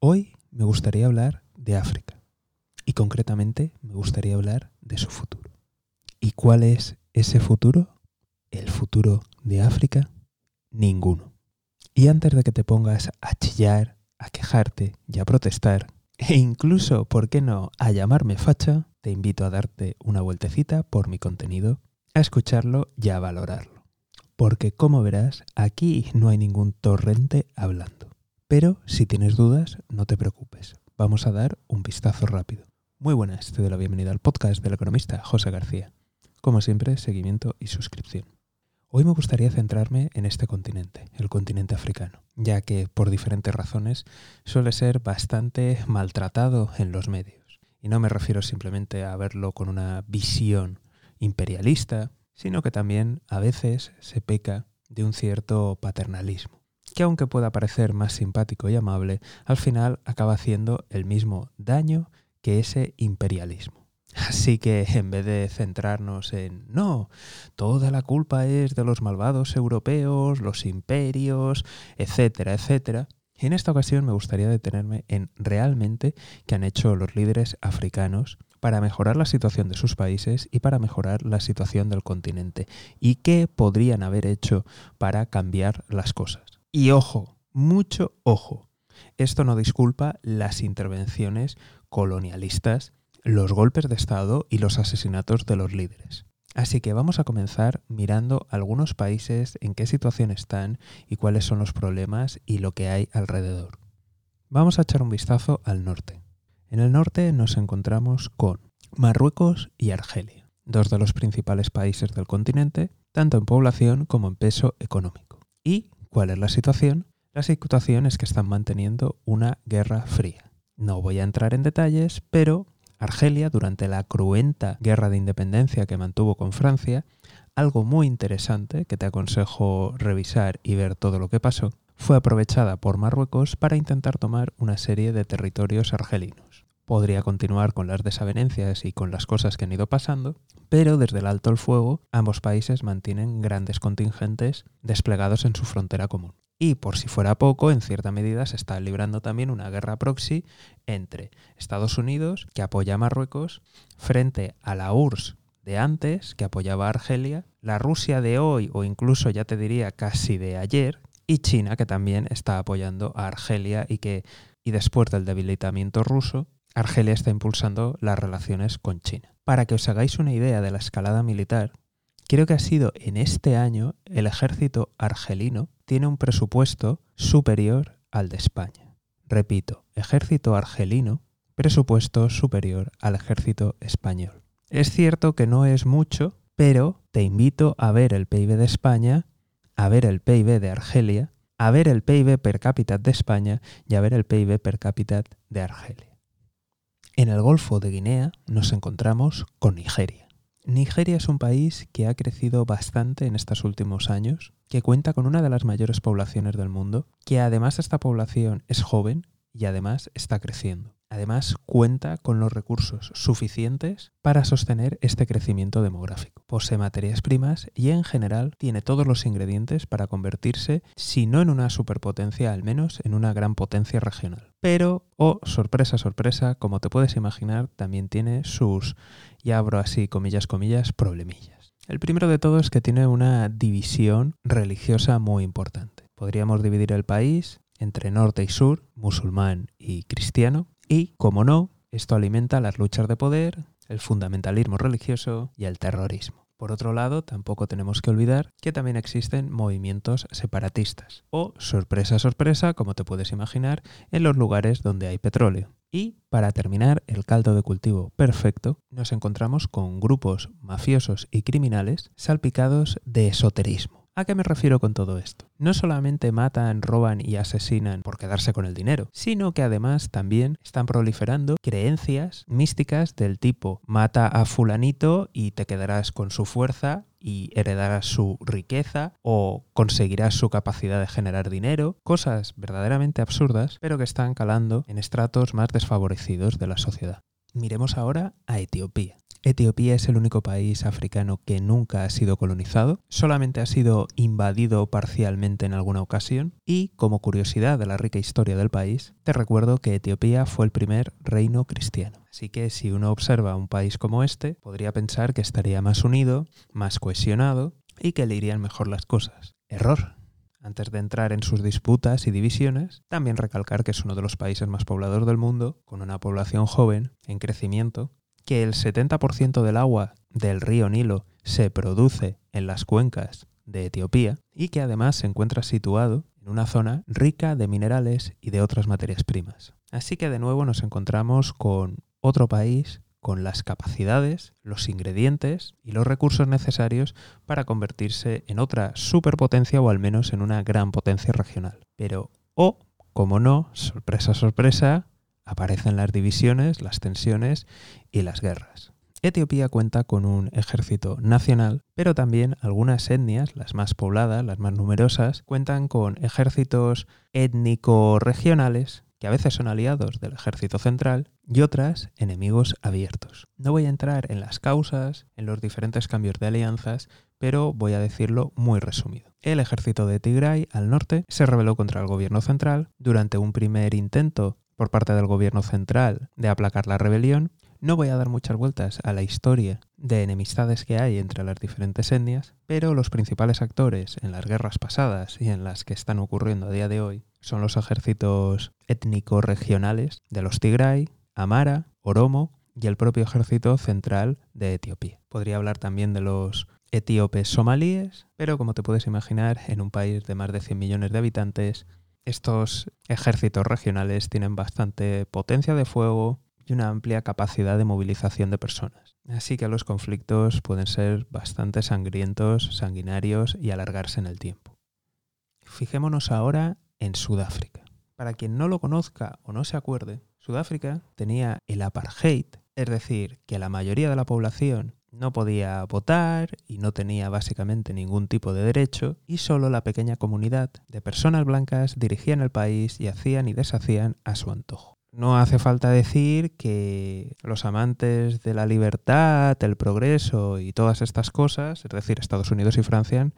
Hoy me gustaría hablar de África y concretamente me gustaría hablar de su futuro. ¿Y cuál es ese futuro? El futuro de África, ninguno. Y antes de que te pongas a chillar, a quejarte y a protestar, e incluso, ¿por qué no?, a llamarme facha, te invito a darte una vueltecita por mi contenido, a escucharlo y a valorarlo. Porque como verás, aquí no hay ningún torrente hablando. Pero si tienes dudas, no te preocupes. Vamos a dar un vistazo rápido. Muy buenas, te doy la bienvenida al podcast del economista José García. Como siempre, seguimiento y suscripción. Hoy me gustaría centrarme en este continente, el continente africano, ya que por diferentes razones suele ser bastante maltratado en los medios. Y no me refiero simplemente a verlo con una visión imperialista, sino que también a veces se peca de un cierto paternalismo, que aunque pueda parecer más simpático y amable, al final acaba haciendo el mismo daño que ese imperialismo. Así que en vez de centrarnos en, no, toda la culpa es de los malvados europeos, los imperios, etcétera, etcétera, en esta ocasión me gustaría detenerme en realmente qué han hecho los líderes africanos para mejorar la situación de sus países y para mejorar la situación del continente y qué podrían haber hecho para cambiar las cosas. Y ojo, mucho ojo, esto no disculpa las intervenciones colonialistas los golpes de Estado y los asesinatos de los líderes. Así que vamos a comenzar mirando algunos países en qué situación están y cuáles son los problemas y lo que hay alrededor. Vamos a echar un vistazo al norte. En el norte nos encontramos con Marruecos y Argelia, dos de los principales países del continente, tanto en población como en peso económico. ¿Y cuál es la situación? La situación es que están manteniendo una guerra fría. No voy a entrar en detalles, pero Argelia, durante la cruenta guerra de independencia que mantuvo con Francia, algo muy interesante que te aconsejo revisar y ver todo lo que pasó, fue aprovechada por Marruecos para intentar tomar una serie de territorios argelinos. Podría continuar con las desavenencias y con las cosas que han ido pasando, pero desde el alto el fuego ambos países mantienen grandes contingentes desplegados en su frontera común. Y por si fuera poco, en cierta medida se está librando también una guerra proxy entre Estados Unidos, que apoya a Marruecos, frente a la URSS de antes, que apoyaba a Argelia, la Rusia de hoy, o incluso ya te diría casi de ayer, y China, que también está apoyando a Argelia y que, y después del debilitamiento ruso, Argelia está impulsando las relaciones con China. Para que os hagáis una idea de la escalada militar, creo que ha sido en este año el ejército argelino tiene un presupuesto superior al de España. Repito, ejército argelino, presupuesto superior al ejército español. Es cierto que no es mucho, pero te invito a ver el PIB de España, a ver el PIB de Argelia, a ver el PIB per cápita de España y a ver el PIB per cápita de Argelia. En el Golfo de Guinea nos encontramos con Nigeria. Nigeria es un país que ha crecido bastante en estos últimos años, que cuenta con una de las mayores poblaciones del mundo, que además esta población es joven y además está creciendo. Además, cuenta con los recursos suficientes para sostener este crecimiento demográfico. Posee materias primas y en general tiene todos los ingredientes para convertirse, si no en una superpotencia, al menos en una gran potencia regional. Pero, oh, sorpresa, sorpresa, como te puedes imaginar, también tiene sus, y abro así comillas, comillas, problemillas. El primero de todo es que tiene una división religiosa muy importante. Podríamos dividir el país entre norte y sur, musulmán y cristiano, y, como no, esto alimenta las luchas de poder, el fundamentalismo religioso y el terrorismo. Por otro lado, tampoco tenemos que olvidar que también existen movimientos separatistas, o sorpresa, sorpresa, como te puedes imaginar, en los lugares donde hay petróleo. Y, para terminar el caldo de cultivo perfecto, nos encontramos con grupos mafiosos y criminales salpicados de esoterismo. ¿A qué me refiero con todo esto? No solamente matan, roban y asesinan por quedarse con el dinero, sino que además también están proliferando creencias místicas del tipo mata a fulanito y te quedarás con su fuerza y heredarás su riqueza o conseguirás su capacidad de generar dinero, cosas verdaderamente absurdas, pero que están calando en estratos más desfavorecidos de la sociedad. Miremos ahora a Etiopía. Etiopía es el único país africano que nunca ha sido colonizado, solamente ha sido invadido parcialmente en alguna ocasión y, como curiosidad de la rica historia del país, te recuerdo que Etiopía fue el primer reino cristiano. Así que si uno observa un país como este, podría pensar que estaría más unido, más cohesionado y que le irían mejor las cosas. Error. Antes de entrar en sus disputas y divisiones, también recalcar que es uno de los países más poblados del mundo, con una población joven, en crecimiento, que el 70% del agua del río Nilo se produce en las cuencas de Etiopía y que además se encuentra situado en una zona rica de minerales y de otras materias primas. Así que de nuevo nos encontramos con otro país con las capacidades, los ingredientes y los recursos necesarios para convertirse en otra superpotencia o al menos en una gran potencia regional. Pero, o, como no, sorpresa, sorpresa, aparecen las divisiones, las tensiones y las guerras. Etiopía cuenta con un ejército nacional, pero también algunas etnias, las más pobladas, las más numerosas, cuentan con ejércitos étnico-regionales que a veces son aliados del ejército central y otras enemigos abiertos. No voy a entrar en las causas, en los diferentes cambios de alianzas, pero voy a decirlo muy resumido. El ejército de Tigray al norte se rebeló contra el gobierno central durante un primer intento por parte del gobierno central de aplacar la rebelión. No voy a dar muchas vueltas a la historia de enemistades que hay entre las diferentes etnias, pero los principales actores en las guerras pasadas y en las que están ocurriendo a día de hoy son los ejércitos étnicos regionales de los Tigray, Amara, Oromo y el propio ejército central de Etiopía. Podría hablar también de los etíopes somalíes, pero como te puedes imaginar, en un país de más de 100 millones de habitantes, estos ejércitos regionales tienen bastante potencia de fuego y una amplia capacidad de movilización de personas. Así que los conflictos pueden ser bastante sangrientos, sanguinarios y alargarse en el tiempo. Fijémonos ahora en Sudáfrica. Para quien no lo conozca o no se acuerde, Sudáfrica tenía el apartheid, es decir, que la mayoría de la población no podía votar y no tenía básicamente ningún tipo de derecho y solo la pequeña comunidad de personas blancas dirigían el país y hacían y deshacían a su antojo. No hace falta decir que los amantes de la libertad, el progreso y todas estas cosas, es decir, Estados Unidos y Francia,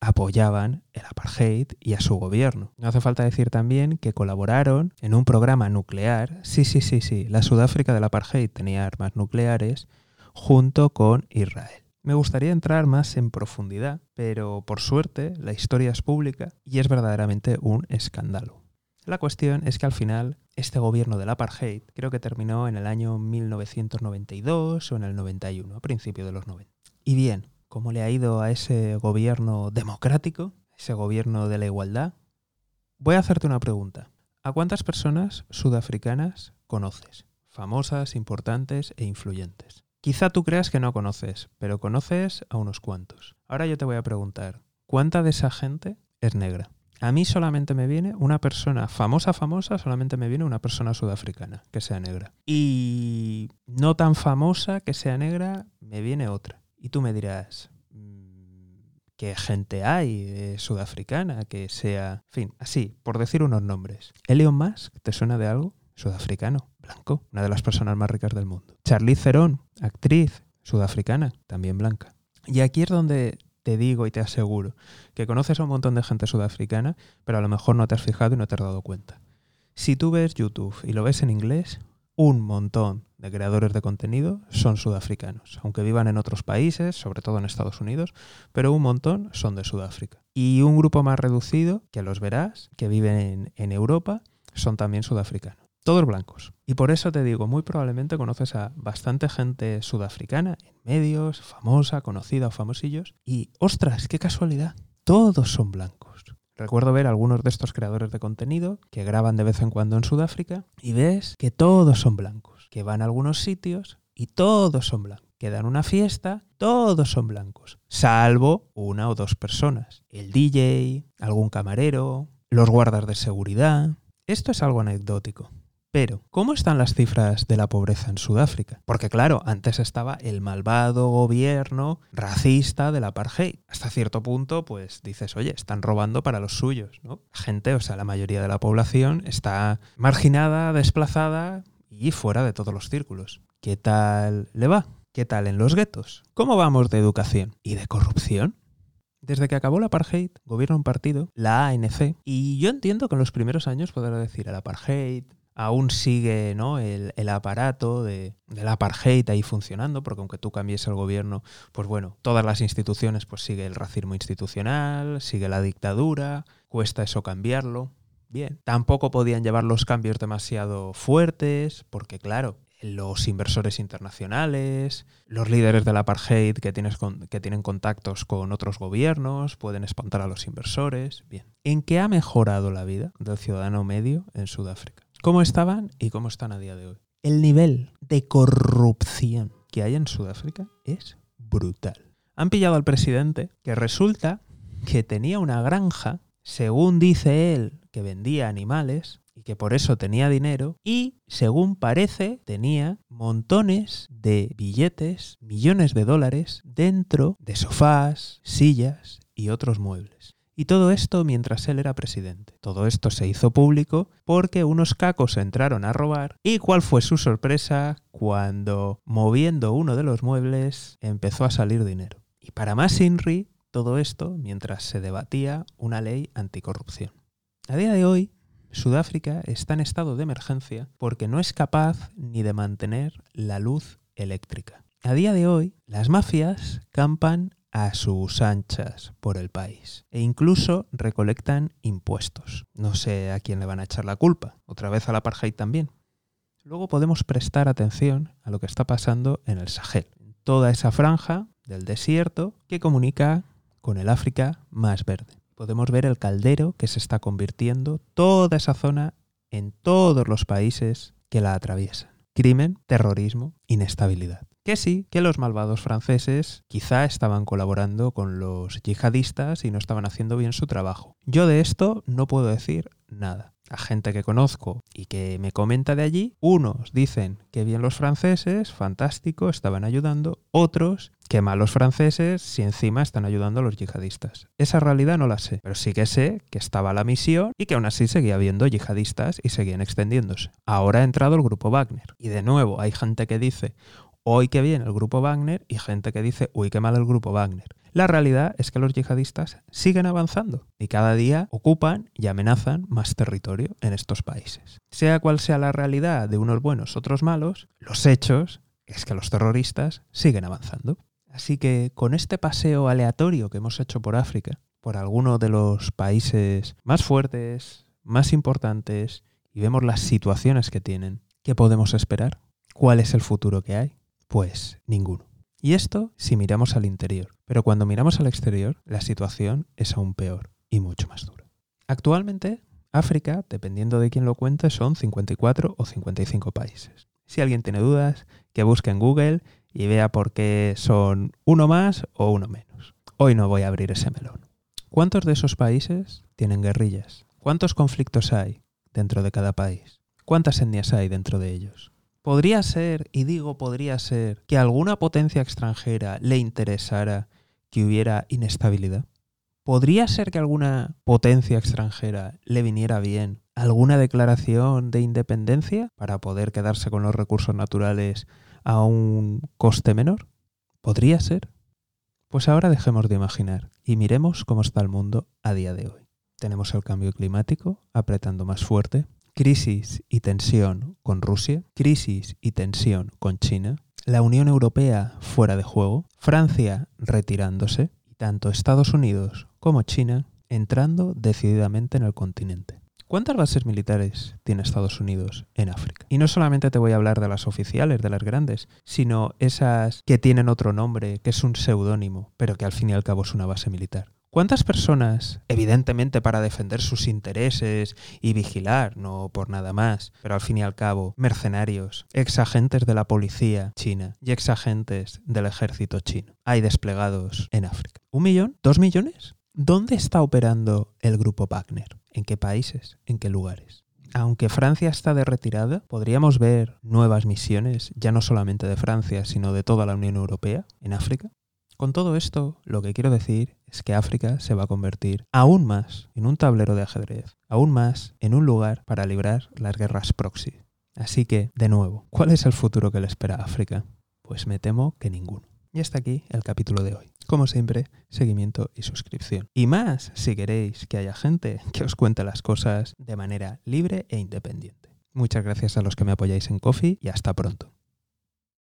apoyaban el apartheid y a su gobierno. No hace falta decir también que colaboraron en un programa nuclear. Sí, sí, sí, sí, la Sudáfrica del apartheid tenía armas nucleares junto con Israel. Me gustaría entrar más en profundidad, pero por suerte la historia es pública y es verdaderamente un escándalo. La cuestión es que al final este gobierno del apartheid creo que terminó en el año 1992 o en el 91, a principios de los 90. Y bien, ¿cómo le ha ido a ese gobierno democrático, ese gobierno de la igualdad? Voy a hacerte una pregunta. ¿A cuántas personas sudafricanas conoces? Famosas, importantes e influyentes. Quizá tú creas que no conoces, pero conoces a unos cuantos. Ahora yo te voy a preguntar, ¿cuánta de esa gente es negra? A mí solamente me viene una persona famosa, famosa, solamente me viene una persona sudafricana que sea negra. Y no tan famosa que sea negra, me viene otra. Y tú me dirás, mm, ¿qué gente hay sudafricana que sea, en fin, así, por decir unos nombres? Elon Musk, ¿te suena de algo? Sudafricano blanco, una de las personas más ricas del mundo. Charlize Theron, actriz sudafricana, también blanca. Y aquí es donde te digo y te aseguro que conoces a un montón de gente sudafricana, pero a lo mejor no te has fijado y no te has dado cuenta. Si tú ves YouTube y lo ves en inglés, un montón de creadores de contenido son sudafricanos, aunque vivan en otros países, sobre todo en Estados Unidos, pero un montón son de Sudáfrica. Y un grupo más reducido, que los verás, que viven en, Europa, son también sudafricanos todos blancos. Y por eso te digo, muy probablemente conoces a bastante gente sudafricana en medios, famosa, conocida o famosillos. Y ostras, qué casualidad, todos son blancos. Recuerdo ver algunos de estos creadores de contenido que graban de vez en cuando en Sudáfrica y ves que todos son blancos, que van a algunos sitios y todos son blancos. Que dan una fiesta, todos son blancos, salvo una o dos personas. El DJ, algún camarero, los guardas de seguridad. Esto es algo anecdótico, pero, ¿cómo están las cifras de la pobreza en Sudáfrica? Porque claro, antes estaba el malvado gobierno racista del apartheid. Hasta cierto punto, pues dices, oye, están robando para los suyos, ¿no? gente, o sea, la mayoría de la población está marginada, desplazada y fuera de todos los círculos. ¿Qué tal le va? ¿Qué tal en los guetos? ¿Cómo vamos de educación? ¿Y de corrupción? Desde que acabó la apartheid, gobierna un partido, la ANC, y yo entiendo que en los primeros años podrá decir el apartheid, aún sigue ¿no? el, aparato de, del apartheid ahí funcionando, porque aunque tú cambies el gobierno, pues bueno, todas las instituciones, pues sigue el racismo institucional, sigue la dictadura, cuesta eso cambiarlo. Bien, tampoco podían llevar los cambios demasiado fuertes, porque claro, los inversores internacionales, los líderes del apartheid que, tienes que tienen contactos con otros gobiernos, pueden espantar a los inversores. Bien. ¿En qué ha mejorado la vida del ciudadano medio en Sudáfrica? ¿Cómo estaban y cómo están a día de hoy? El nivel de corrupción que hay en Sudáfrica es brutal. Han pillado al presidente que resulta que tenía una granja, según dice él, que vendía animales y que por eso tenía dinero y, según parece, tenía montones de billetes, millones de dólares dentro de sofás, sillas y otros muebles. Y todo esto mientras él era presidente. Todo esto se hizo público porque unos cacos entraron a robar y cuál fue su sorpresa cuando, moviendo uno de los muebles, empezó a salir dinero. Y para más Inri, todo esto mientras se debatía una ley anticorrupción. A día de hoy, Sudáfrica está en estado de emergencia porque no es capaz ni de mantener la luz eléctrica. A día de hoy, las mafias campan a sus anchas por el país e incluso recolectan impuestos. No sé a quién le van a echar la culpa, otra vez al apartheid también. Luego podemos prestar atención a lo que está pasando en el Sahel, toda esa franja del desierto que comunica con el África más verde podemos ver el caldero que se está convirtiendo toda esa zona en todos los países que la atraviesan. Crimen, terrorismo, inestabilidad. Que sí, que los malvados franceses quizá estaban colaborando con los yihadistas y no estaban haciendo bien su trabajo. Yo de esto no puedo decir nada a gente que conozco y que me comenta de allí, unos dicen que bien los franceses, fantástico, estaban ayudando, otros que mal los franceses si encima están ayudando a los yihadistas. Esa realidad no la sé, pero sí que sé que estaba la misión y que aún así seguía habiendo yihadistas y seguían extendiéndose. Ahora ha entrado el grupo Wagner. Y de nuevo hay gente que dice, hoy que bien el grupo Wagner y gente que dice, uy, qué mal el grupo Wagner. La realidad es que los yihadistas siguen avanzando y cada día ocupan y amenazan más territorio en estos países. Sea cual sea la realidad de unos buenos, otros malos, los hechos es que los terroristas siguen avanzando. Así que con este paseo aleatorio que hemos hecho por África, por alguno de los países más fuertes, más importantes, y vemos las situaciones que tienen, ¿qué podemos esperar? ¿Cuál es el futuro que hay? Pues ninguno. Y esto si miramos al interior. Pero cuando miramos al exterior, la situación es aún peor y mucho más dura. Actualmente, África, dependiendo de quién lo cuente, son 54 o 55 países. Si alguien tiene dudas, que busque en Google y vea por qué son uno más o uno menos. Hoy no voy a abrir ese melón. ¿Cuántos de esos países tienen guerrillas? ¿Cuántos conflictos hay dentro de cada país? ¿Cuántas etnias hay dentro de ellos? Podría ser, y digo podría ser, que alguna potencia extranjera le interesara que hubiera inestabilidad. ¿Podría ser que alguna potencia extranjera le viniera bien alguna declaración de independencia para poder quedarse con los recursos naturales a un coste menor? ¿Podría ser? Pues ahora dejemos de imaginar y miremos cómo está el mundo a día de hoy. Tenemos el cambio climático apretando más fuerte, crisis y tensión con Rusia, crisis y tensión con China, la Unión Europea fuera de juego, Francia retirándose y tanto Estados Unidos como China entrando decididamente en el continente. ¿Cuántas bases militares tiene Estados Unidos en África? Y no solamente te voy a hablar de las oficiales, de las grandes, sino esas que tienen otro nombre, que es un seudónimo, pero que al fin y al cabo es una base militar. ¿Cuántas personas, evidentemente para defender sus intereses y vigilar, no por nada más, pero al fin y al cabo, mercenarios, exagentes de la policía china y exagentes del ejército chino, hay desplegados en África? ¿Un millón? ¿Dos millones? ¿Dónde está operando el grupo Wagner? ¿En qué países? ¿En qué lugares? Aunque Francia está de retirada, podríamos ver nuevas misiones, ya no solamente de Francia, sino de toda la Unión Europea, en África. Con todo esto, lo que quiero decir es que África se va a convertir aún más en un tablero de ajedrez, aún más en un lugar para librar las guerras proxy. Así que, de nuevo, ¿cuál es el futuro que le espera a África? Pues me temo que ninguno. Y hasta aquí el capítulo de hoy. Como siempre, seguimiento y suscripción. Y más si queréis que haya gente que os cuente las cosas de manera libre e independiente. Muchas gracias a los que me apoyáis en Coffee y hasta pronto.